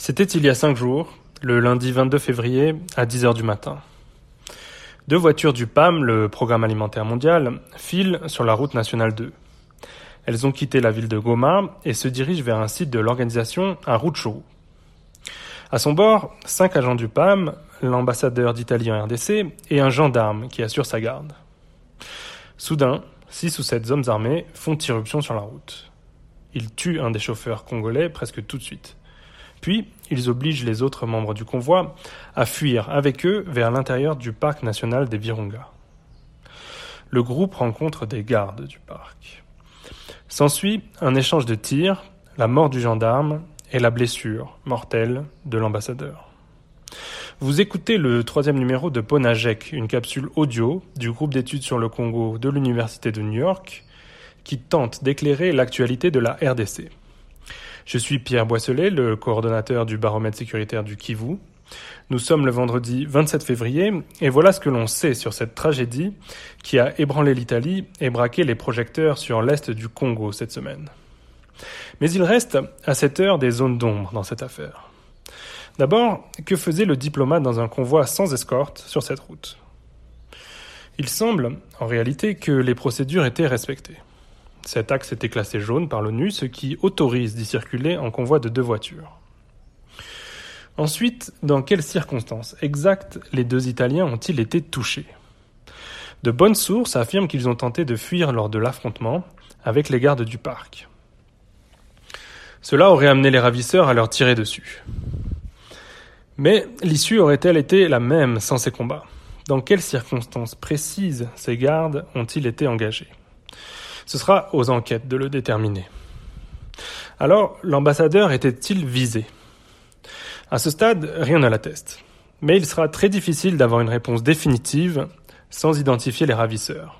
C'était il y a cinq jours, le lundi 22 février, à 10 heures du matin. Deux voitures du PAM, le Programme alimentaire mondial, filent sur la route nationale 2. Elles ont quitté la ville de Goma et se dirigent vers un site de l'organisation, un Rutshuru. À son bord, cinq agents du PAM, l'ambassadeur d'Italie en RDC et un gendarme qui assure sa garde. Soudain, six ou sept hommes armés font irruption sur la route. Ils tuent un des chauffeurs congolais presque tout de suite. Puis, ils obligent les autres membres du convoi à fuir avec eux vers l'intérieur du parc national des Virunga. Le groupe rencontre des gardes du parc. S'ensuit un échange de tirs, la mort du gendarme et la blessure mortelle de l'ambassadeur. Vous écoutez le troisième numéro de Ponajek, une capsule audio du groupe d'études sur le Congo de l'Université de New York qui tente d'éclairer l'actualité de la RDC. Je suis Pierre Boisselet, le coordonnateur du baromètre sécuritaire du Kivu. Nous sommes le vendredi 27 février et voilà ce que l'on sait sur cette tragédie qui a ébranlé l'Italie et braqué les projecteurs sur l'est du Congo cette semaine. Mais il reste à cette heure des zones d'ombre dans cette affaire. D'abord, que faisait le diplomate dans un convoi sans escorte sur cette route? Il semble, en réalité, que les procédures étaient respectées. Cet axe était classé jaune par l'ONU, ce qui autorise d'y circuler en convoi de deux voitures. Ensuite, dans quelles circonstances exactes les deux Italiens ont-ils été touchés? De bonnes sources affirment qu'ils ont tenté de fuir lors de l'affrontement avec les gardes du parc. Cela aurait amené les ravisseurs à leur tirer dessus. Mais l'issue aurait-elle été la même sans ces combats? Dans quelles circonstances précises ces gardes ont-ils été engagés? Ce sera aux enquêtes de le déterminer. Alors, l'ambassadeur était-il visé? À ce stade, rien ne l'atteste. Mais il sera très difficile d'avoir une réponse définitive sans identifier les ravisseurs.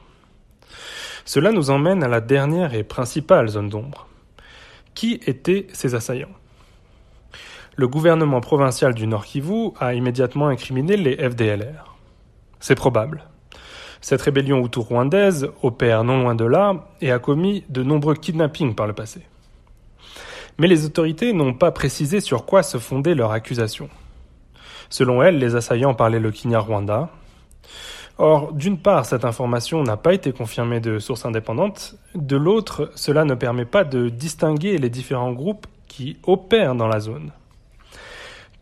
Cela nous emmène à la dernière et principale zone d'ombre. Qui étaient ces assaillants? Le gouvernement provincial du Nord Kivu a immédiatement incriminé les FDLR. C'est probable. Cette rébellion hutu-rwandaise opère non loin de là et a commis de nombreux kidnappings par le passé. Mais les autorités n'ont pas précisé sur quoi se fondait leur accusation. Selon elles, les assaillants parlaient le Kinyarwanda. Or, d'une part, cette information n'a pas été confirmée de sources indépendantes, de l'autre, cela ne permet pas de distinguer les différents groupes qui opèrent dans la zone.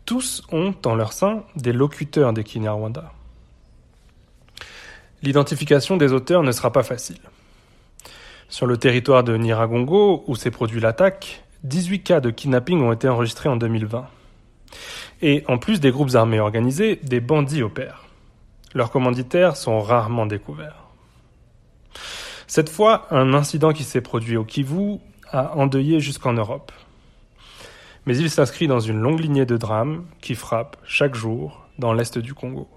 Tous ont en leur sein des locuteurs des Kinyarwanda. L'identification des auteurs ne sera pas facile. Sur le territoire de Niragongo, où s'est produit l'attaque, 18 cas de kidnapping ont été enregistrés en 2020. Et en plus des groupes armés organisés, des bandits opèrent. Leurs commanditaires sont rarement découverts. Cette fois, un incident qui s'est produit au Kivu a endeuillé jusqu'en Europe. Mais il s'inscrit dans une longue lignée de drames qui frappent chaque jour dans l'est du Congo.